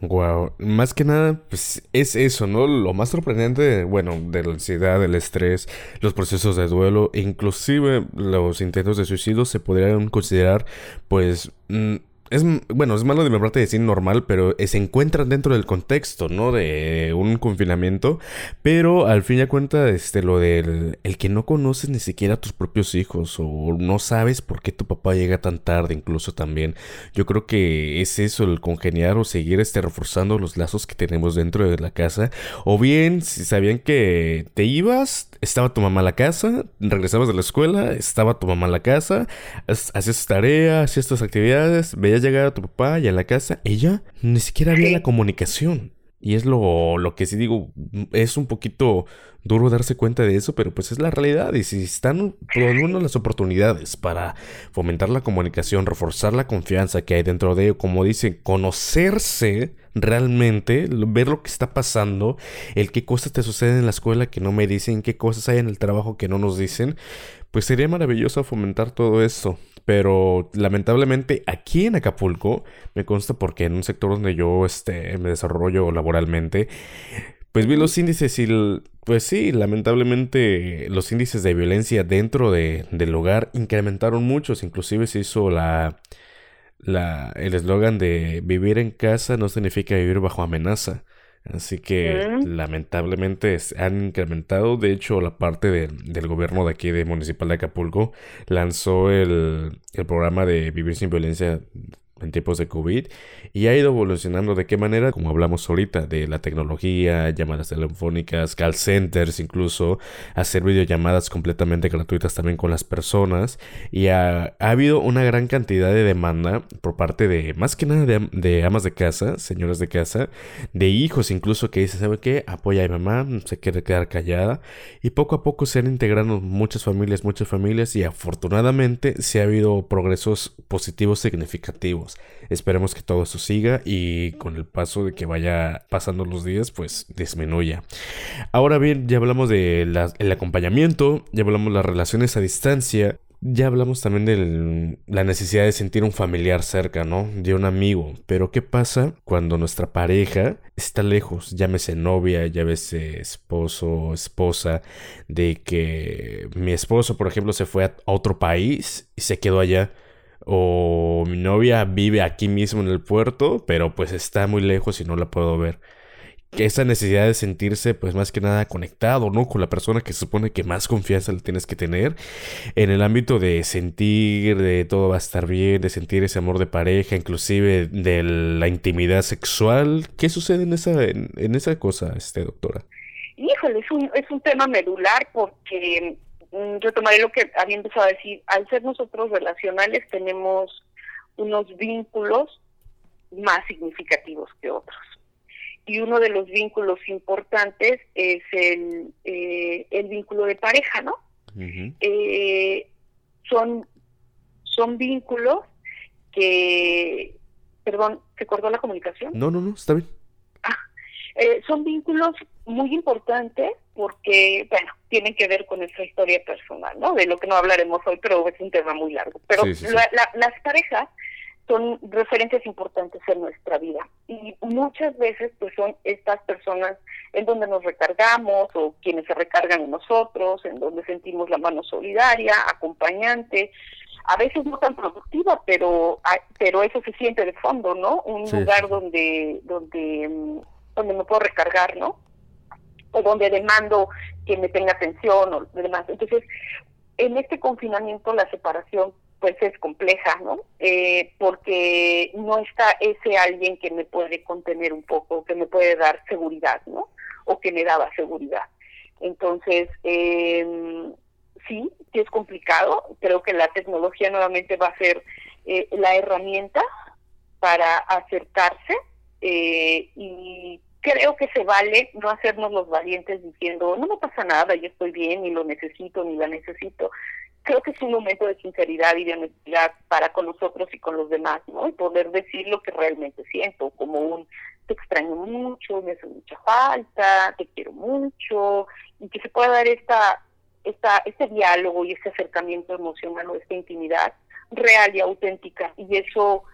Wow, más que nada, pues es eso, ¿no? Lo más sorprendente, bueno, de la ansiedad, del estrés, los procesos de duelo, inclusive los intentos de suicidio se podrían considerar, pues, mm, es, bueno, es malo de mi parte decir normal, pero se encuentran dentro del contexto, ¿no? De un confinamiento. Pero al fin y al cuenta, este, lo del el que no conoces ni siquiera a tus propios hijos o no sabes por qué tu papá llega tan tarde, incluso también. Yo creo que es eso, el congeniar o seguir este, reforzando los lazos que tenemos dentro de la casa. O bien, si sabían que te ibas, estaba tu mamá en la casa, regresabas de la escuela, estaba tu mamá en la casa, hacías tareas, hacías tus actividades, veías llegar a tu papá y a la casa, ella ni siquiera había la comunicación. Y es lo, lo que sí digo, es un poquito duro darse cuenta de eso, pero pues es la realidad. Y si están poniendo las oportunidades para fomentar la comunicación, reforzar la confianza que hay dentro de ello, como dicen, conocerse realmente, ver lo que está pasando, el qué cosas te suceden en la escuela que no me dicen, qué cosas hay en el trabajo que no nos dicen, pues sería maravilloso fomentar todo esto. Pero lamentablemente aquí en Acapulco, me consta porque en un sector donde yo este, me desarrollo laboralmente, pues vi los índices y, pues sí, lamentablemente los índices de violencia dentro de, del hogar incrementaron muchos. Inclusive se hizo la, la, el eslogan de vivir en casa no significa vivir bajo amenaza. Así que lamentablemente han incrementado. De hecho, la parte del gobierno de aquí de Municipal de Acapulco lanzó el, el programa de Vivir sin Violencia en tiempos de COVID y ha ido evolucionando de qué manera, como hablamos ahorita, de la tecnología, llamadas telefónicas, call centers incluso, hacer videollamadas completamente gratuitas también con las personas y ha, habido una gran cantidad de demanda por parte de, más que nada de, amas de casa, señoras de casa, de hijos incluso que dicen, ¿sabe qué? Apoya a mi mamá, se quiere quedar callada y poco a poco se han integrado muchas familias, muchas familias y afortunadamente se ha habido progresos positivos significativos. Esperemos que todo eso siga y con el paso de que vaya pasando los días, pues disminuya. Ahora bien, ya hablamos del acompañamiento, ya hablamos de las relaciones a distancia. Ya hablamos también de la necesidad de sentir un familiar cerca, ¿no? De un amigo. Pero ¿qué pasa cuando nuestra pareja está lejos? Llámese novia, llámese esposo, esposa, de que mi esposo, por ejemplo, se fue a otro país y se quedó allá o mi novia vive aquí mismo en el puerto, pero pues está muy lejos y no la puedo ver. Que esa necesidad de sentirse pues más que nada conectado, ¿no? Con la persona que se supone que más confianza le tienes que tener en el ámbito de sentir de todo va a estar bien, de sentir ese amor de pareja, inclusive de la intimidad sexual. ¿Qué sucede en esa, en, esa cosa, este doctora? Híjole, es un, es un tema medular porque yo tomaré lo que había empezado a decir, al ser nosotros relacionales tenemos unos vínculos más significativos que otros. y uno de los vínculos importantes es el, eh, el vínculo de pareja, ¿no? eh, son, son vínculos que, perdón, ¿se cortó la comunicación? No, no, no, está bien. Ah, eh, son vínculos muy importantes porque, bueno, tienen que ver con nuestra historia personal, ¿no? De lo que no hablaremos hoy, pero es un tema muy largo. Pero las parejas son referentes importantes en nuestra vida y muchas veces pues son estas personas en donde nos recargamos o quienes se recargan en nosotros, en donde sentimos la mano solidaria, acompañante, a veces no tan productiva, pero pero eso se siente de fondo, ¿no? Un lugar donde donde mm, donde me puedo recargar, ¿no? O donde demando que me tenga atención o demás. Entonces, en este confinamiento la separación pues es compleja, ¿no? Eh, porque no está ese alguien que me puede contener un poco, que me puede dar seguridad, ¿no? O que me daba seguridad. Entonces, eh, sí, sí es complicado. Creo que la tecnología nuevamente va a ser eh, la herramienta para acercarse eh, y creo que se vale no hacernos los valientes diciendo no me pasa nada, yo estoy bien, ni lo necesito, ni la necesito, creo que es un momento de sinceridad y de honestidad para con nosotros y con los demás, ¿no? Y poder decir lo que realmente siento, como un te extraño mucho, me hace mucha falta, te quiero mucho, y que se pueda dar esta, esta, este diálogo y este acercamiento emocional o esta intimidad real y auténtica. Y eso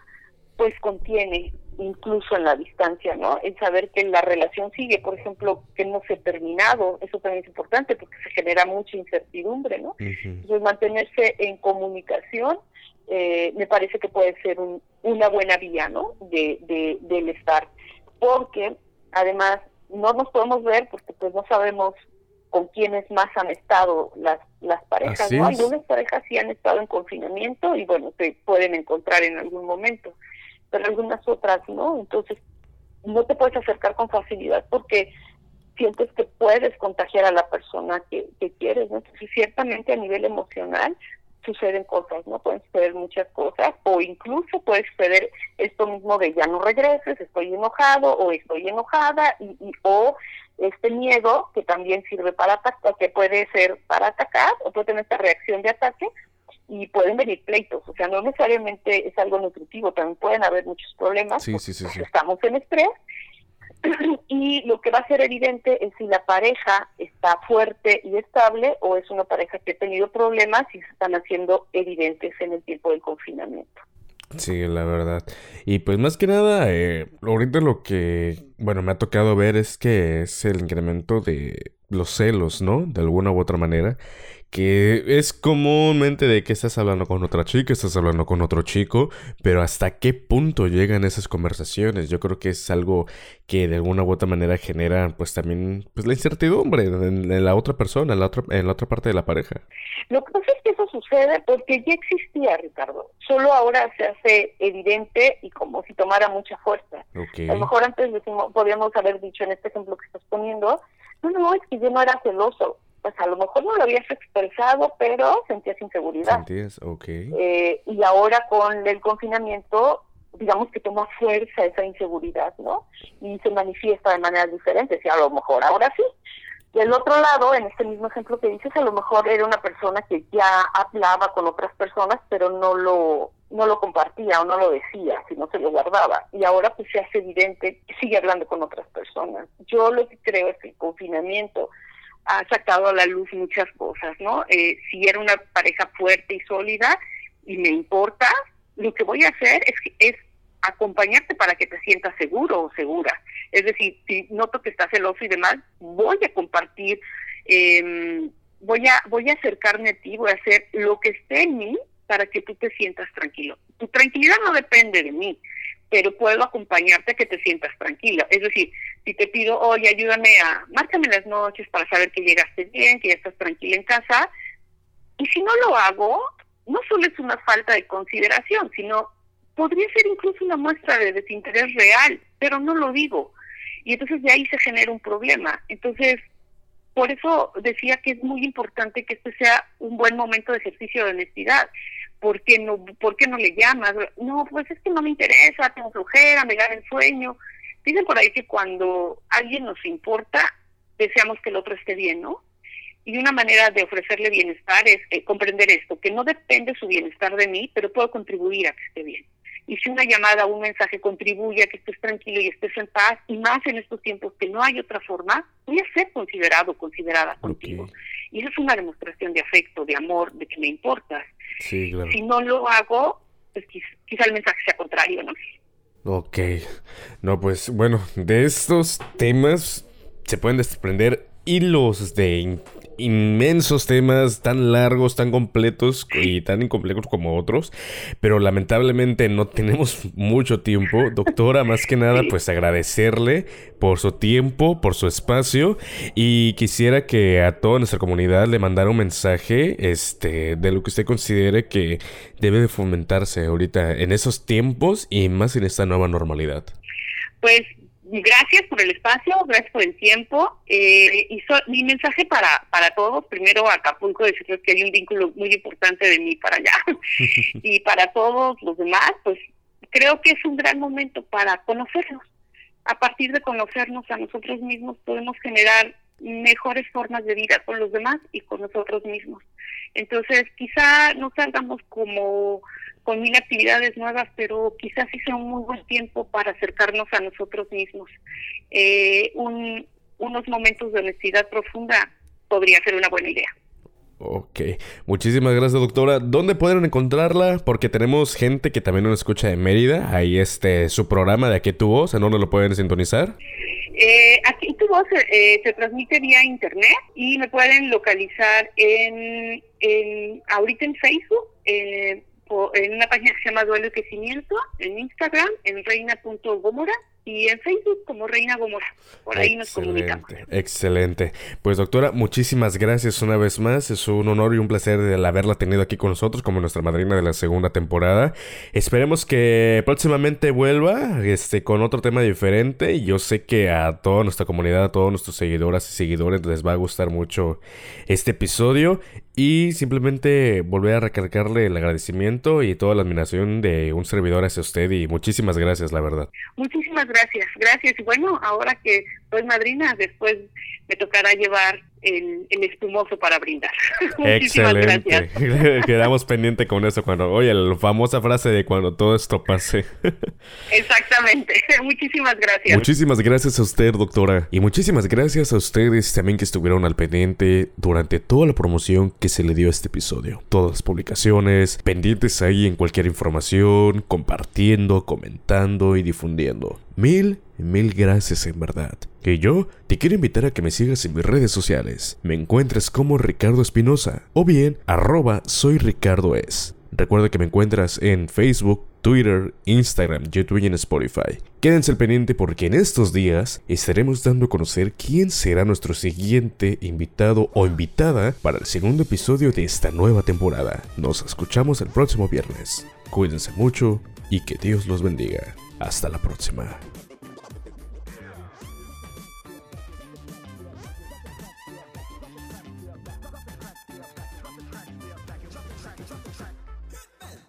pues contiene incluso en la distancia, ¿no? El saber que la relación sigue, por ejemplo, que no se ha terminado, eso también es importante porque se genera mucha incertidumbre, ¿no? Entonces, mantenerse en comunicación eh, me parece que puede ser una buena vía, ¿no? De, de, del estar, porque además no nos podemos ver porque pues no sabemos con quiénes más han estado las las parejas, ¿no? Algunas parejas sí han estado en confinamiento y bueno, se pueden encontrar en algún momento pero algunas otras no. Entonces, no te puedes acercar con facilidad porque sientes que puedes contagiar a la persona que, que quieres, ¿no? Entonces, ciertamente a nivel emocional suceden cosas, ¿no? Pueden suceder muchas cosas o incluso puede suceder esto mismo de ya no regreses, estoy enojado o estoy enojada y, y o este miedo que también sirve para atacar, que puede ser para atacar o puede tener esta reacción de ataque y pueden venir pleitos, o sea, no necesariamente es algo nutritivo, también pueden haber muchos problemas, sí, sí, sí, estamos en estrés, y lo que va a ser evidente es si la pareja está fuerte y estable o es una pareja que ha tenido problemas y se están haciendo evidentes en el tiempo del confinamiento. Sí, la verdad. Y pues más que nada, eh, ahorita lo que, bueno, me ha tocado ver es que es el incremento de los celos, ¿no? De alguna u otra manera que es comúnmente de que estás hablando con otra chica, estás hablando con otro chico, pero hasta qué punto llegan esas conversaciones. Yo creo que es algo que de alguna u otra manera genera pues también pues la incertidumbre en, la otra persona, en la otra, en la otra parte de la pareja. Lo que pasa es que eso sucede porque ya existía, Ricardo. Solo ahora se hace evidente y como si tomara mucha fuerza. A lo mejor antes decimos, podríamos haber dicho en este ejemplo que estás poniendo, no, no, es que yo no era celoso pues a lo mejor no lo habías expresado, pero sentías inseguridad. Sentías, ok. Eh, y ahora con el confinamiento, digamos que toma fuerza esa inseguridad, ¿no? Y se manifiesta de maneras diferentes, y a lo mejor ahora sí. Del otro lado, en este mismo ejemplo que dices, a lo mejor era una persona que ya hablaba con otras personas, pero no lo no lo compartía o no lo decía, sino se lo guardaba. Y ahora pues se hace evidente que sigue hablando con otras personas. Yo lo que creo es que el confinamiento ha sacado a la luz muchas cosas, ¿no? Eh, si era una pareja fuerte y sólida y me importa, lo que voy a hacer es, es acompañarte para que te sientas seguro o segura. Es decir, si noto que estás celoso y demás, voy a compartir, eh, voy a voy a acercarme a ti, voy a hacer lo que esté en mí para que tú te sientas tranquilo. Tu tranquilidad no depende de mí, pero puedo acompañarte a que te sientas tranquila. Es decir, si te pido, oye, ayúdame a, márcame las noches para saber que llegaste bien, que ya estás tranquila en casa, y si no lo hago, no solo es una falta de consideración, sino podría ser incluso una muestra de desinterés real, pero no lo digo. Y entonces de ahí se genera un problema. Entonces, por eso decía que es muy importante que este sea un buen momento de ejercicio de honestidad. ¿Por qué no, por qué no le llamas? No, pues es que no me interesa, tengo flojera, me gana el sueño. Dicen por ahí que cuando alguien nos importa, deseamos que el otro esté bien, ¿no? Y una manera de ofrecerle bienestar es eh, comprender esto, que no depende su bienestar de mí, pero puedo contribuir a que esté bien. Y si una llamada o un mensaje contribuye a que estés tranquilo y estés en paz, y más en estos tiempos que no hay otra forma, voy a ser considerado, considerada contigo. Y eso es una demostración de afecto, de amor, de que me importas. Sí, claro. Si no lo hago, pues quizá el mensaje sea contrario, ¿no? Ok. No, pues bueno, de estos temas se pueden desprender hilos de inmensos temas tan largos, tan completos y tan incomplejos como otros, pero lamentablemente no tenemos mucho tiempo. Doctora, más que nada, pues agradecerle por su tiempo, por su espacio y quisiera que a toda nuestra comunidad le mandara un mensaje este, de lo que usted considere que debe de fomentarse ahorita en esos tiempos y más en esta nueva normalidad. Pues gracias por el espacio, gracias por el tiempo. Eh, y mi mensaje para, para todos, primero a Acapulco, decirles que hay un vínculo muy importante de mí para allá. y para todos los demás, pues creo que es un gran momento para conocernos. A partir de conocernos a nosotros mismos podemos generar mejores formas de vida con los demás y con nosotros mismos. Entonces, quizá no salgamos como con mil actividades nuevas, pero quizás sí sea un muy buen tiempo para acercarnos a nosotros mismos. Eh, unos momentos de honestidad profunda podría ser una buena idea. Ok, muchísimas gracias doctora. ¿Dónde pueden encontrarla? Porque tenemos gente que también nos escucha de Mérida. Ahí este su programa de Aquí tu voz, ¿en dónde lo pueden sintonizar? Eh, aquí tu voz eh, se transmite vía internet y me pueden localizar en, en ahorita en Facebook, eh, en una página que se llama Duelo y Crecimiento, en Instagram, en reina.gomora y en Facebook como Reina Gomora. Por ahí nos comunicamos. Excelente. Pues doctora, muchísimas gracias una vez más. Es un honor y un placer el haberla tenido aquí con nosotros como nuestra madrina de la segunda temporada. Esperemos que próximamente vuelva este, con otro tema diferente. Yo sé que a toda nuestra comunidad, a todos nuestros seguidoras y seguidores les va a gustar mucho este episodio. Y simplemente volver a recargarle el agradecimiento y toda la admiración de un servidor hacia usted. Y muchísimas gracias, la verdad. Muchísimas gracias, gracias. Y bueno, ahora que soy madrina, después me tocará llevar el, espumoso para brindar. Excelente. Quedamos pendiente con eso cuando, oye, la famosa frase de cuando todo esto pase. Exactamente. Muchísimas gracias. Muchísimas gracias a usted, doctora. Y muchísimas gracias a ustedes también que estuvieron al pendiente durante toda la promoción que se le dio a este episodio. Todas las publicaciones, pendientes ahí en cualquier información, compartiendo, comentando y difundiendo. Mil, mil gracias en verdad. Que yo te quiero invitar a que me sigas en mis redes sociales. Me encuentras como Ricardo Espinosa o bien arroba soy Ricardo Es. Recuerda que me encuentras en Facebook, Twitter, Instagram, YouTube y en Spotify. Quédense al pendiente porque en estos días estaremos dando a conocer quién será nuestro siguiente invitado o invitada para el segundo episodio de esta nueva temporada. Nos escuchamos el próximo viernes. Cuídense mucho y que Dios los bendiga. Hasta la próxima.